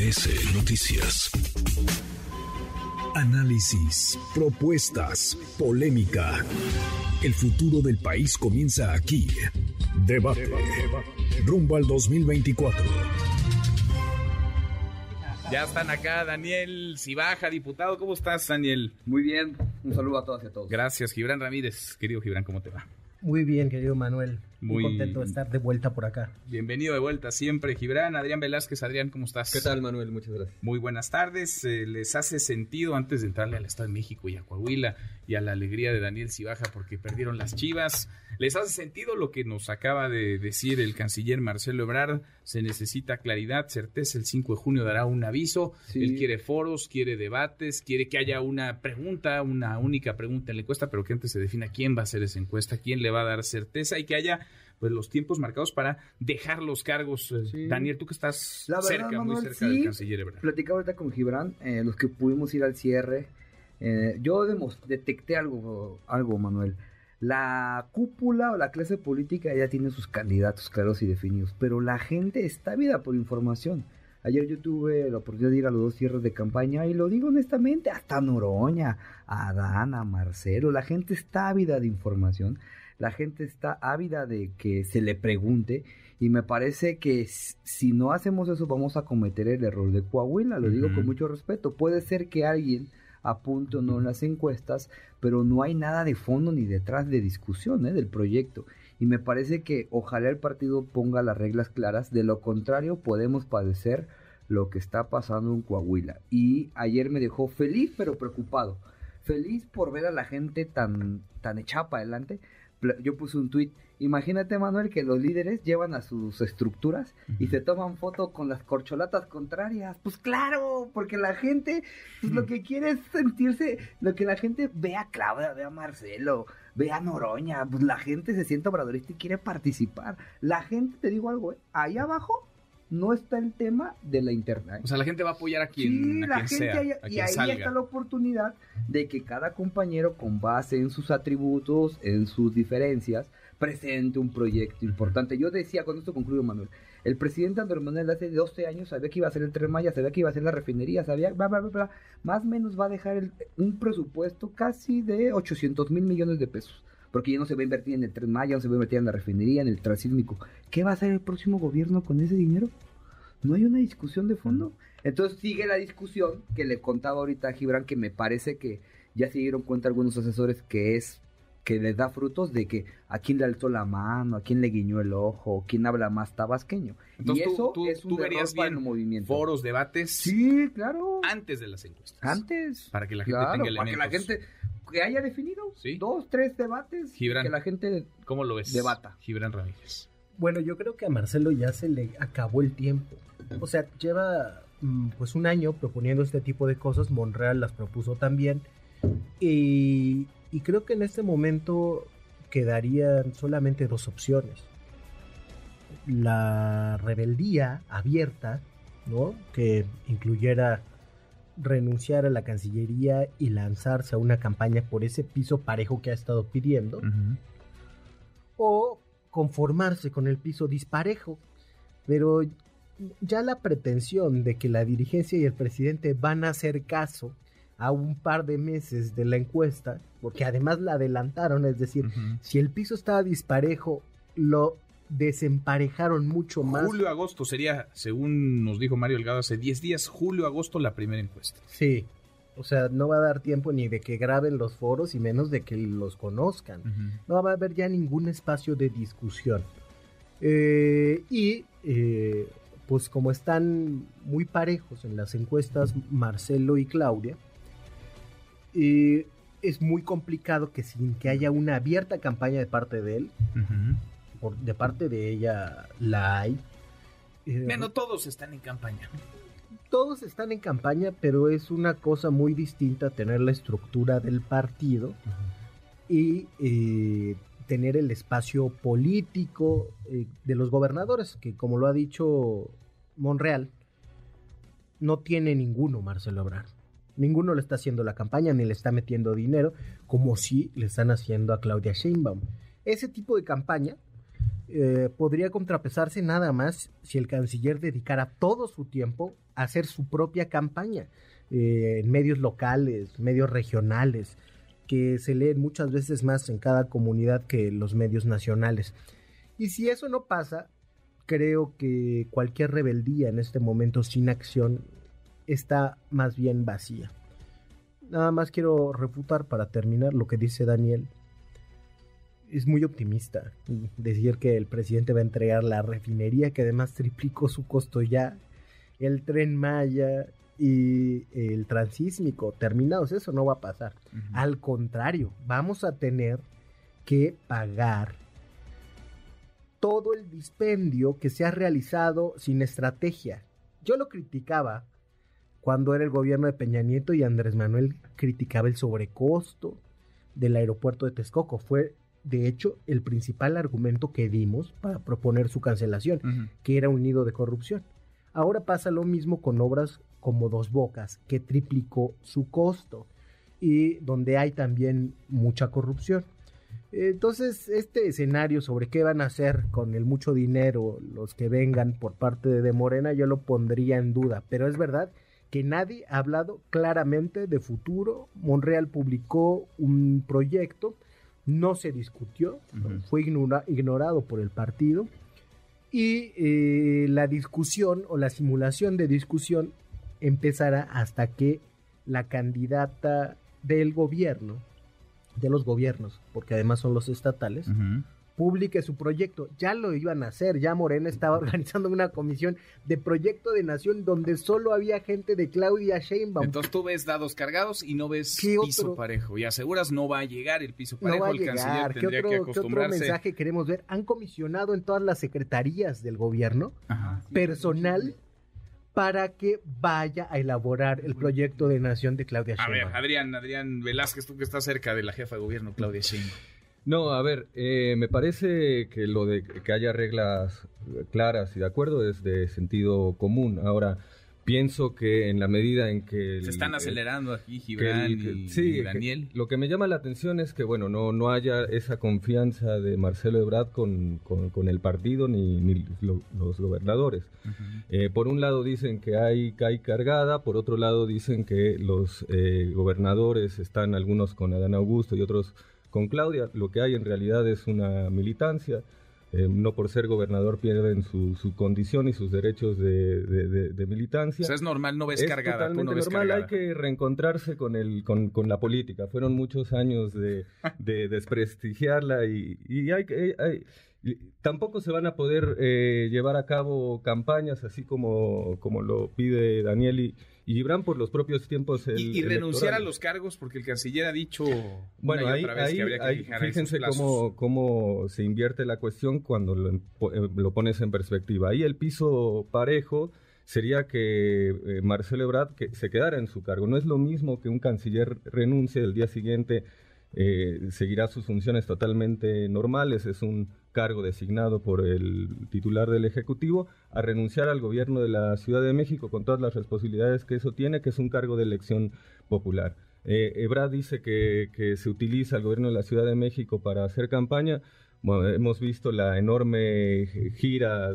MBS Noticias. Análisis, propuestas, polémica. El futuro del país comienza aquí. Debate. Rumbo al 2024. Ya están acá Daniel Cibaja, diputado. ¿Cómo estás, Daniel? Muy bien. Un saludo a todas y a todos. Gracias, Gibran Ramírez. Querido Gibran, ¿cómo te va? Muy bien, querido Manuel. Muy- Muy contento de estar de vuelta por acá. Bienvenido de vuelta siempre, Gibran. Adrián Velázquez, Adrián, ¿cómo estás? ¿Qué tal, Manuel? Muchas gracias. Muy buenas tardes. Eh, ¿Les hace sentido antes de entrarle al Estado de México y a Coahuila y a la alegría de Daniel Cibaja porque perdieron las chivas? ¿Les hace sentido lo que nos acaba de decir el canciller Marcelo Ebrard? Se necesita claridad, certeza. El 5 de junio dará un aviso. Sí. Él quiere foros, quiere debates, quiere que haya una pregunta, una única pregunta en la encuesta, pero que antes se defina quién va a hacer esa encuesta, quién le va a dar certeza y que haya pues los tiempos marcados para dejar los cargos. Eh, Sí. Daniel, tú que estás La verdad, cerca, muy cerca sí. del canciller Ebrard. Platicaba ahorita con Gibran, eh, los que pudimos ir al cierre. eh, yo detecté algo, algo, Manuel. La cúpula o la clase política ya tiene sus candidatos claros y definidos, pero la gente está ávida por información. Ayer yo tuve la oportunidad de ir a los dos cierres de campaña y lo digo honestamente, hasta Noroña, a Adán, a Marcelo, la gente está ávida de información, la gente está ávida de que se le pregunte y me parece que si no hacemos eso vamos a cometer el error de Coahuila, lo digo con mucho respeto. Puede ser que alguien apunte o no en las encuestas, pero no hay nada de fondo ni detrás de discusión ¿eh? del proyecto. Y me parece que ojalá el partido ponga las reglas claras, de lo contrario podemos padecer lo que está pasando en Coahuila. Y ayer me dejó feliz pero preocupado. Feliz por ver a la gente tan, tan echada para adelante. Yo puse un tweet. Imagínate, Manuel, que los líderes llevan a sus estructuras y se toman foto con las corcholatas contrarias. Pues claro, porque la gente pues, lo que quiere es sentirse, lo que la gente ve a Claudia, ve a Marcelo, ve a Noroña, pues la gente se siente obradorista y quiere participar. La gente, te digo algo, ¿eh? ahí abajo no está el tema de la internet. O sea, la gente va a apoyar a quien, Sí, a la quien gente sea, ahí- a y quien ahí salga. está la oportunidad de que cada compañero con base en sus atributos, en sus diferencias, presente un proyecto importante. Yo decía, con esto concluyo Manuel, el presidente Andrés Manuel hace 12 años sabía que iba a ser el Tren Maya, sabía que iba a ser la refinería, sabía, bla, bla, bla, bla. más o menos va a dejar el- un presupuesto casi de 800 mil millones de pesos. Porque ya no se va a invertir en el Tren Maya, no se va a invertir en la refinería, en el transísmico. ¿Qué va a hacer el próximo gobierno con ese dinero? No hay una discusión de fondo. Entonces sigue la discusión que le contaba ahorita a Gibran, que me parece que ya se dieron cuenta algunos asesores que es que les da frutos de que a quién le alzó la mano, a quién le guiñó el ojo, quién habla más tabasqueño. Entonces, y eso tú- es un tú verías para bien el movimiento. Foros, debates, Sí, claro. antes de las encuestas. Antes. Para que la gente Claro, tenga para que la elementos. gente que haya definido Sí. dos, tres debates, Gibran. que la gente ¿Cómo lo ves? Debata. Gibran Ramírez. Bueno, yo creo que a Marcelo ya se le acabó el tiempo. O sea, lleva mm, pues un año proponiendo este tipo de cosas. Monreal las propuso también. Y, y creo que en este momento quedarían solamente dos opciones. La rebeldía abierta, ¿no? Que incluyera renunciar a la Cancillería y lanzarse a una campaña por ese piso parejo que ha estado pidiendo o conformarse con el piso disparejo. Pero ya la pretensión de que la dirigencia y el presidente van a hacer caso a un par de meses de la encuesta, porque además la adelantaron, es decir, si el piso estaba disparejo, lo desemparejaron mucho más. Julio, agosto sería, según nos dijo Mario Delgado hace 10 días, julio, agosto la primera encuesta. Sí. O sea, no va a dar tiempo ni de que graben los foros y menos de que los conozcan. no va a haber ya ningún espacio de discusión. Eh, y eh, pues como están muy parejos en las encuestas Marcelo y Claudia, eh, es muy complicado que sin que haya una abierta campaña de parte de él. Por- de parte de ella la hay. Eh, Bueno, todos están en campaña. todos están en campaña, pero es una cosa muy distinta tener la estructura del partido y eh, tener el espacio político eh, de los gobernadores, que como lo ha dicho Monreal, no tiene ninguno Marcelo Ebrard. Ninguno le está haciendo la campaña ni le está metiendo dinero, como si le están haciendo a Claudia Sheinbaum. Ese tipo de campaña eh, podría contrapesarse nada más si el canciller dedicara todo su tiempo hacer su propia campaña eh, en medios locales, medios regionales, que se leen muchas veces más en cada comunidad que los medios nacionales. Y si eso no pasa, creo que cualquier rebeldía en este momento sin acción está más bien vacía. Nada más quiero refutar para terminar lo que dice Daniel. Es muy optimista decir que el presidente va a entregar la refinería que además triplicó su costo ya, el tren Maya y el transísmico terminados. Eso no va a pasar. Al contrario, vamos a tener que pagar todo el dispendio que se ha realizado sin estrategia. Yo lo criticaba cuando era el gobierno de Peña Nieto y Andrés Manuel criticaba el sobrecosto del aeropuerto de Texcoco. Fue, de hecho, el principal argumento que dimos para proponer su cancelación, que era un nido de corrupción. Ahora pasa lo mismo con obras como Dos Bocas, que triplicó su costo y donde hay también mucha corrupción. Entonces, este escenario sobre qué van a hacer con el mucho dinero los que vengan por parte de Morena, yo lo pondría en duda. Pero es verdad que nadie ha hablado claramente de futuro. Monreal publicó un proyecto, no se discutió, fue ignorado por el partido. Y eh, la discusión o la simulación de discusión empezará hasta que la candidata del gobierno de los gobiernos, porque además son los estatales, publique su proyecto. Ya lo iban a hacer, ya Morena estaba organizando una comisión de proyecto de nación donde solo había gente de Claudia Sheinbaum. Entonces tú ves dados cargados y no ves piso parejo y aseguras no va a llegar el piso parejo, no va a el llegar. canciller tendría ¿Qué otro, que acostumbrarse. ¿Qué otro mensaje queremos ver? Han comisionado en todas las secretarías del gobierno personal para que vaya a elaborar el proyecto de nación de Claudia A Sheinbaum. ver, Adrián, Adrián Velázquez, tú que estás cerca de la jefa de gobierno, Claudia Sheinbaum. No, a ver, eh, me parece que lo de que haya reglas claras y de acuerdo es de sentido común. Ahora, pienso que en la medida en que... el- Se están el- acelerando aquí que Gibran el- que- y, sí, y que- Daniel. lo que me llama la atención es que, bueno, no, no haya esa confianza de Marcelo Ebrard con, con- con el partido ni, ni lo- los gobernadores. Eh, por un lado dicen que hay CAI cargada, por otro lado dicen que los eh, gobernadores están algunos con Adán Augusto y otros con Claudia. Lo que hay en realidad es una militancia. Eh, no por ser gobernador pierden su, su condición y sus derechos de, de- de- de O militancia. sea, es normal, no ves es cargada, tú totalmente no ves normal, cargada. hay que reencontrarse con, el, con, con la política. Fueron muchos años de, de desprestigiarla y, y hay que... hay- y tampoco se van a poder eh, llevar a cabo campañas así como, como lo pide Daniel y, y Gibran por los propios tiempos el- Y, y renunciar a los cargos porque el canciller ha dicho Bueno, una y ahí, otra vez ahí- que habría que ahí fijar esos fíjense cómo, cómo se invierte la cuestión cuando lo, empo- eh, lo pones en perspectiva. Ahí el piso parejo sería que eh, Marcelo Ebrard que se quedara en su cargo. No es lo mismo que un canciller renuncie el día siguiente, eh, seguirá sus funciones totalmente normales, es un cargo designado por el titular del Ejecutivo, a renunciar al gobierno de la Ciudad de México con todas las responsabilidades que eso tiene, que es un cargo de elección popular. Eh, dice que, se utiliza el gobierno de la Ciudad de México para hacer campaña. Hemos visto la enorme gira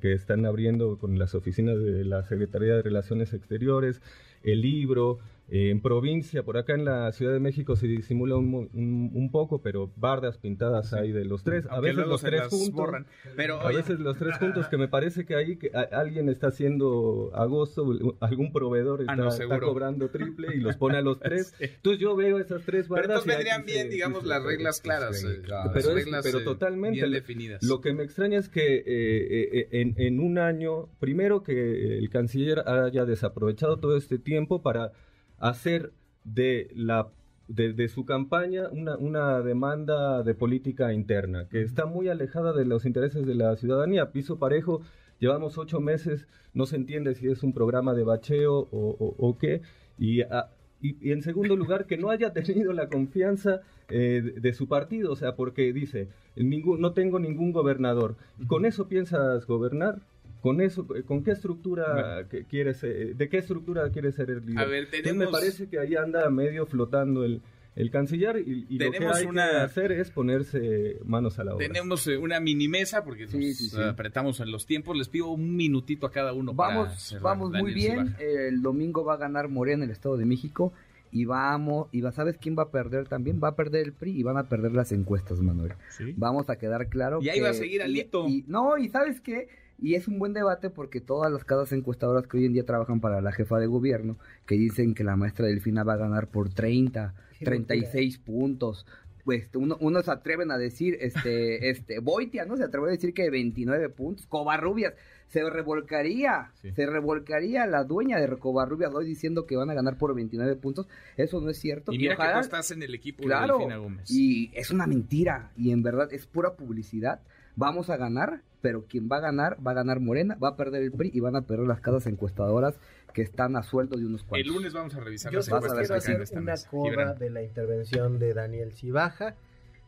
que están abriendo con las oficinas de la Secretaría de Relaciones Exteriores, el libro. Eh, en provincia, por acá en la Ciudad de México se disimula un, un- un poco, pero bardas pintadas hay de los tres. A Aunque veces los tres las juntos. borran. Pero, A veces los tres juntos, que me parece que ahí que a- alguien está haciendo agosto, algún proveedor está, Ah, no, está cobrando triple y los pone a los tres. Sí. Entonces yo veo esas tres pero bardas. entonces y vendrían bien, se- digamos, sí, las sí, reglas sí, claras. sí, eh, claro. las Pero, es- reglas, pero eh, totalmente. bien definidas. Lo que me extraña es que eh, en, en un año, primero que el canciller haya desaprovechado todo este tiempo para hacer de la de, de su campaña una, una demanda de política interna que está muy alejada de los intereses de la ciudadanía. Piso parejo, llevamos ocho meses, no se entiende si es un programa de bacheo o, o- o qué. Y, a- y, y en segundo lugar, que no haya tenido la confianza eh, de, de su partido, o sea, porque dice, ningún, no tengo ningún gobernador. ¿Con eso piensas gobernar? ¿Con eso, con qué estructura que quieres, eh, de qué estructura quieres ser el líder? A ver, Entonces tenemos... me parece que ahí anda medio flotando el, el canciller y, y lo que hay una- que hacer es ponerse manos a la obra. Tenemos eh, una mini mesa porque nos Sí, sí, sí. apretamos en los tiempos. Les pido un minutito a cada uno. para Vamos, cerrar. vamos muy bien. El domingo va a ganar Morena en el Estado de México. Y vamos, y va, ¿sabes quién va a perder también? Va a perder el PRI y van a perder las encuestas, Manuel. Sí. Vamos a quedar claro. Y ahí que- va a seguir y- Alito. y- no, y ¿sabes qué? Y es un buen debate porque todas las casas encuestadoras que hoy en día trabajan para la jefa de gobierno, que dicen que la maestra Delfina va a ganar por 30, Qué 36 puntos. Pues uno, unos se atreven a decir, este, este, Boitia, ¿no? Se atreve a decir que 29 puntos. Covarrubias, se revolcaría, Sí. se revolcaría la dueña de Covarrubias hoy diciendo que van a ganar por 29 puntos. Eso no es cierto. Y mira que ojalá- tú estás en el equipo Claro, de Delfina Gómez. y es una mentira y en verdad es pura publicidad. Vamos a ganar, pero quien va a ganar, va a ganar Morena, va a perder el PRI y van a perder las casas encuestadoras que están a sueldo de unos El cuantos. lunes vamos a revisar Yo las encuestas quiero hacer esta una coda de la intervención de Daniel Cibaja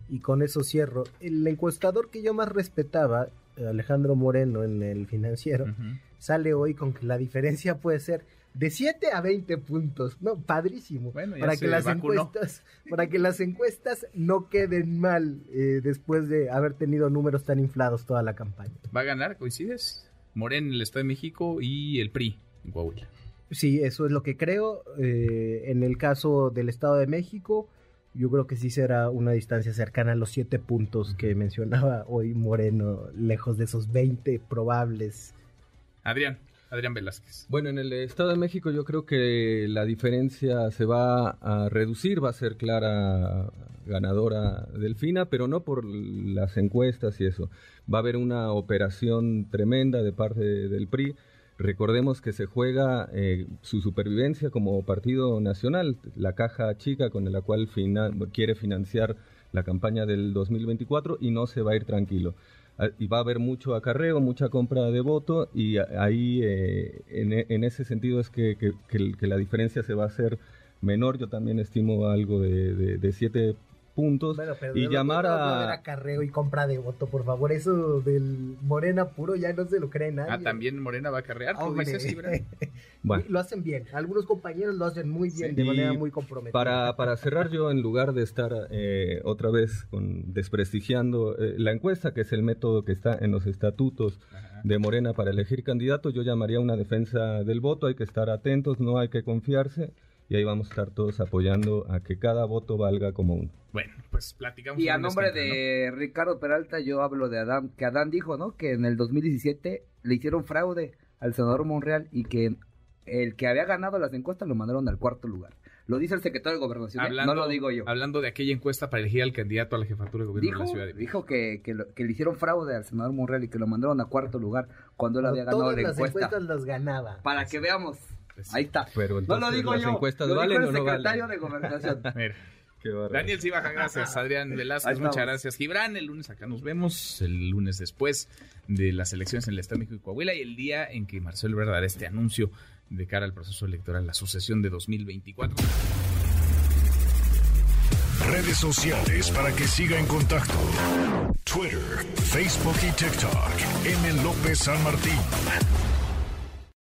y con eso cierro. El encuestador que yo más respetaba, Alejandro Moreno en el financiero, sale hoy con que la diferencia puede ser de 7 a 20 puntos. No, padrísimo. Bueno, para que las vacunó. encuestas, para que las encuestas no queden mal eh, después de haber tenido números tan inflados toda la campaña. ¿Va a ganar? ¿Coincides? Morena en el Estado de México y el PRI en Coahuila. Sí, eso es lo que creo. Eh, en el caso del Estado de México, yo creo que sí será una distancia cercana a los 7 puntos que mencionaba hoy Moreno, lejos de esos 20 probables. Adrián, Adrián Velázquez. Bueno, en el Estado de México yo creo que la diferencia se va a reducir, va a ser clara ganadora Delfina, pero no por las encuestas y eso. Va a haber una operación tremenda de parte del PRI. Recordemos que se juega eh, su supervivencia como partido nacional, la caja chica con la cual quiere financiar la campaña del 2024 y no se va a ir tranquilo. Ah, Y va a haber mucho acarreo, mucha compra de voto y ahí eh, en, e- en ese sentido es que, que- que la diferencia se va a hacer menor. Yo también estimo algo de, de, de siete puntos. Bueno, pero y llamar a... haber acarreo y compra de voto, por favor. Eso del Morena puro ya no se lo cree nadie. Ah, también Morena va a carrear, tú dices. Bueno. Lo hacen bien. Algunos compañeros lo hacen muy bien, Sí. de manera muy comprometida. Para, para cerrar yo, en lugar de estar eh, otra vez con, desprestigiando eh, la encuesta, que es el método que está en los estatutos Ajá. de Morena para elegir candidatos, yo llamaría una defensa del voto, hay que estar atentos, no hay que confiarse y ahí vamos a estar todos apoyando a que cada voto valga como uno. Bueno, pues platicamos. Y a nombre de Ricardo Peralta yo hablo de Adán, que Adán dijo, ¿no? Que en el 2017 le hicieron fraude al senador Monreal y que el que había ganado las encuestas lo mandaron al cuarto lugar. Lo dice el secretario de Gobernación, ¿eh? Hablando, no lo digo yo. Hablando de aquella encuesta para elegir al candidato a la jefatura de gobierno Dijo, de la Ciudad de México. dijo que, que, lo- que le hicieron fraude al senador Monreal y que lo mandaron a cuarto lugar cuando él había ganado todas la las encuesta. encuestas las ganaba. Para que veamos. Pues, Ahí está. Pero No entonces, lo digo ¿las yo. encuestas lo dijo valen el o no secretario valen? de Gobernación. Mira. Daniel Cibaja, gracias. Adrián Velázquez, muchas gracias. Gibran, el lunes acá nos vemos, el lunes después de las elecciones en el Estado de México y Coahuila y el día en que Marcelo Ebrard dará este anuncio de cara al proceso electoral, la sucesión de 2024. Redes sociales para que siga en contacto: Twitter, Facebook y TikTok. M. López San Martín.